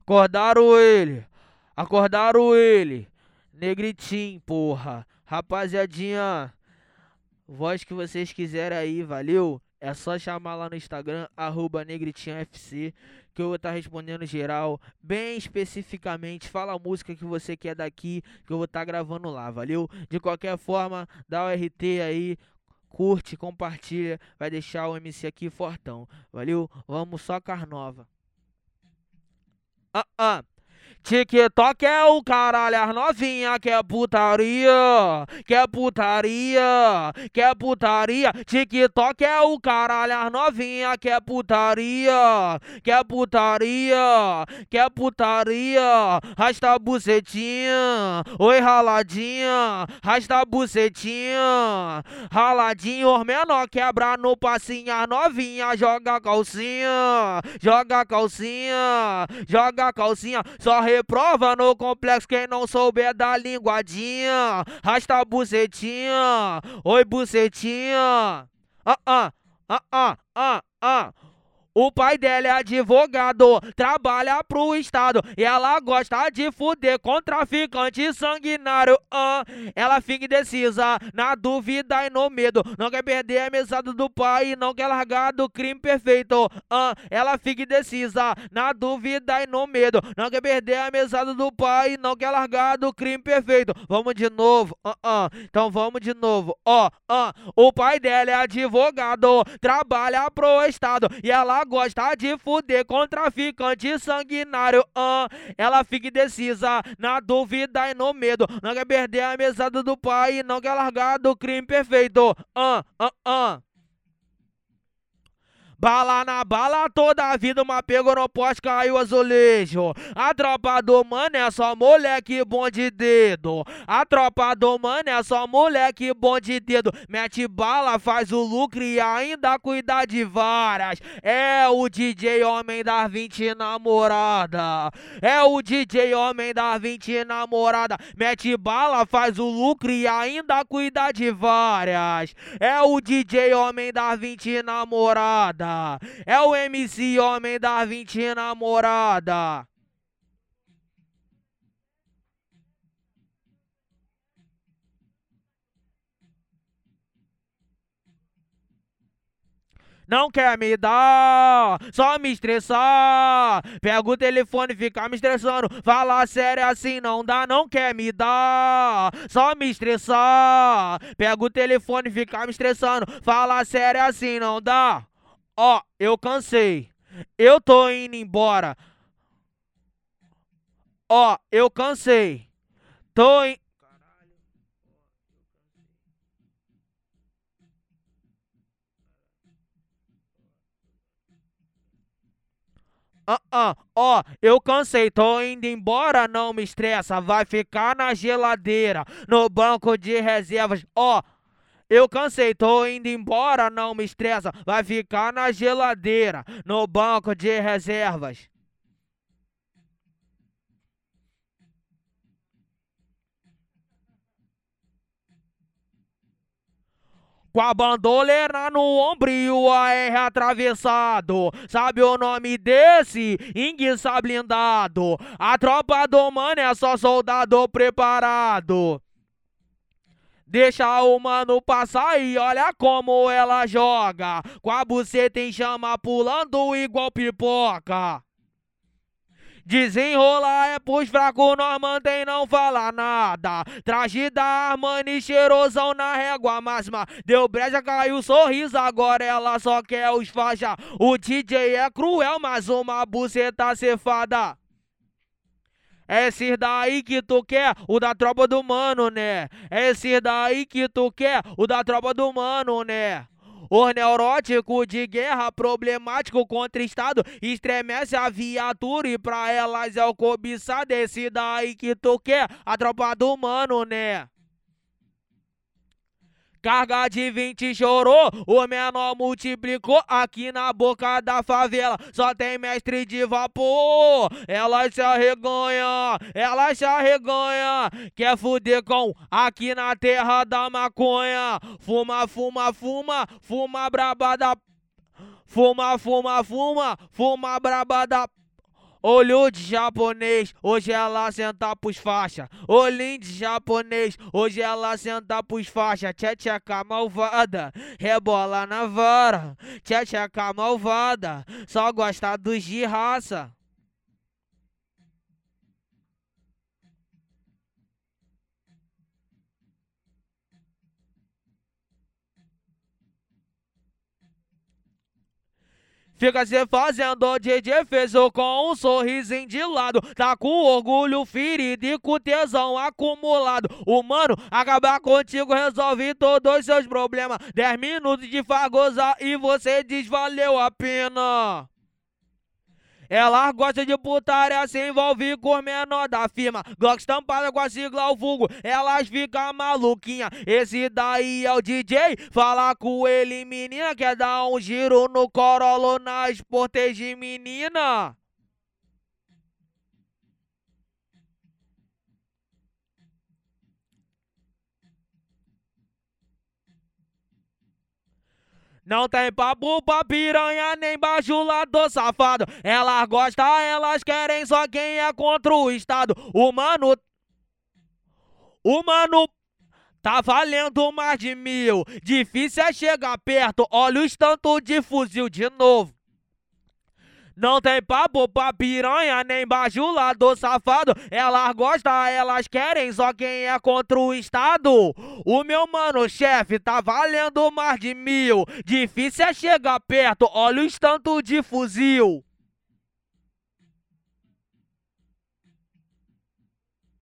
Acordaram ele, acordaram ele, negritinho, porra, rapaziadinha, voz que vocês quiserem aí, valeu? É só chamar lá no Instagram, arroba negritinhafc, que eu vou estar tá respondendo geral, bem especificamente. Fala a música que você quer daqui, que eu vou estar tá gravando lá, valeu? De qualquer forma, dá o RT aí, curte, compartilha, vai deixar o MC aqui fortão, valeu? Vamos só carnova. Ah, ah. TikTok é o caralho, as novinha quer é putaria, quer é putaria, quer é putaria. TikTok é o caralho, as novinha quer putaria, quer putaria, quer putaria. Rasta a bucetinha, oi raladinha, rasta a bucetinha, raladinho, os menor quebra no passinho, as novinha joga calcinha, joga calcinha, joga calcinha, só reprova no complexo quem não souber da linguadinha. Rasta a bucetinha, oi bucetinha. Ah, ah, ah, ah, ah, ah. O pai dela é advogado, trabalha pro Estado e ela gosta de fuder com traficante sanguinário. Ah, ela fica indecisa, na dúvida e no medo. Não quer perder a mesada do pai, não quer largar do crime perfeito. Ah, ela fica indecisa, na dúvida e no medo. Não quer perder a mesada do pai, não quer largar do crime perfeito. Vamos de novo. Ah, ah. Então vamos de novo. Ó, oh, ah. O pai dela é advogado, trabalha pro Estado e ela gosta de fuder com traficante sanguinário. Uh, ela fica indecisa, na dúvida e no medo. Não quer perder a mesada do pai, não quer largar do crime perfeito. Uh, uh, uh. Bala na bala toda a vida, uma pegou no poste, caiu azulejo. A tropa do mano é só moleque bom de dedo. A tropa do mano é só moleque bom de dedo. Mete bala, faz o lucro e ainda cuida de várias. É o DJ homem das 20 namorada. É o DJ homem das 20 namorada. Mete bala, faz o lucro e ainda cuida de várias. É o DJ homem das 20 namorada. É o MC Homem da 20 namorada. Não quer me dar, só me estressar. Pega o telefone fica me estressando. Fala sério assim não dá, não quer me dar, só me estressar. Pega o telefone fica me estressando. Fala sério assim não dá. Ó, oh, eu cansei. Eu tô indo embora. Ó, oh, eu cansei. Tô in... Ah, ó, eu cansei, tô indo embora, não me estressa, vai ficar na geladeira, no banco de reservas, ó. Eu cansei, tô indo embora, não me estressa. Vai ficar na geladeira, no banco de reservas. Com a bandoleira no ombro e o AR atravessado. Sabe o nome desse? Inguiça blindado. A tropa do mano é só soldado preparado. Deixa o mano passar e olha como ela joga. Com a buceta em chama pulando igual pipoca. Desenrolar é pros fracos, nós mantém não falar nada. Traje da Armani, cheirosão na régua máxima. Deu breja, caiu sorriso, agora ela só quer os faixa. O DJ é cruel, mas uma buceta cefada. É daí que tu quer, o da tropa do mano, né? É daí que tu quer, o da tropa do mano, né? Os neuróticos de guerra, problemático contra Estado, estremece a viatura e pra elas é o cobiçado. Esse daí que tu quer, a tropa do mano, né? Carga de 20 chorou, o menor multiplicou aqui na boca da favela. Só tem mestre de vapor. Ela se arreganha, ela se arreganha. Quer fuder com aqui na terra da maconha. Fuma, fuma, fuma, fuma braba da. Fuma, fuma, fuma, fuma braba da. Olho de japonês, hoje ela senta pros faixa. Olhinho de japonês, hoje ela senta pros faixa. Tchetcheca malvada, rebola na vara. Tchetcheca malvada, só gosta dos de raça. Fica se fazendo de defeso com um sorrisinho de lado. Tá com orgulho ferido e com tesão acumulado. O mano acabar contigo resolve todos os seus problemas. 10 minutos de fargosar e você diz valeu a pena. Ela gosta de putaria, se envolve com menor da firma. Glock estampada com a sigla ao vulgo, elas ficam maluquinha. Esse daí é o DJ, fala com ele, menina. Quer dar um giro no Corolo nas portas de menina? Não tem papo pra piranha nem bajulador safado. Elas gostam, elas querem só quem é contra o Estado. O mano. O mano. Tá valendo mais de mil. Difícil é chegar perto. Olha os tanto de fuzil de novo. Não tem papo pra piranha, nem bajulador safado. Elas gostam, elas querem, só quem é contra o Estado. O meu mano chefe tá valendo mais de mil. Difícil é chegar perto, olha o tanto de fuzil.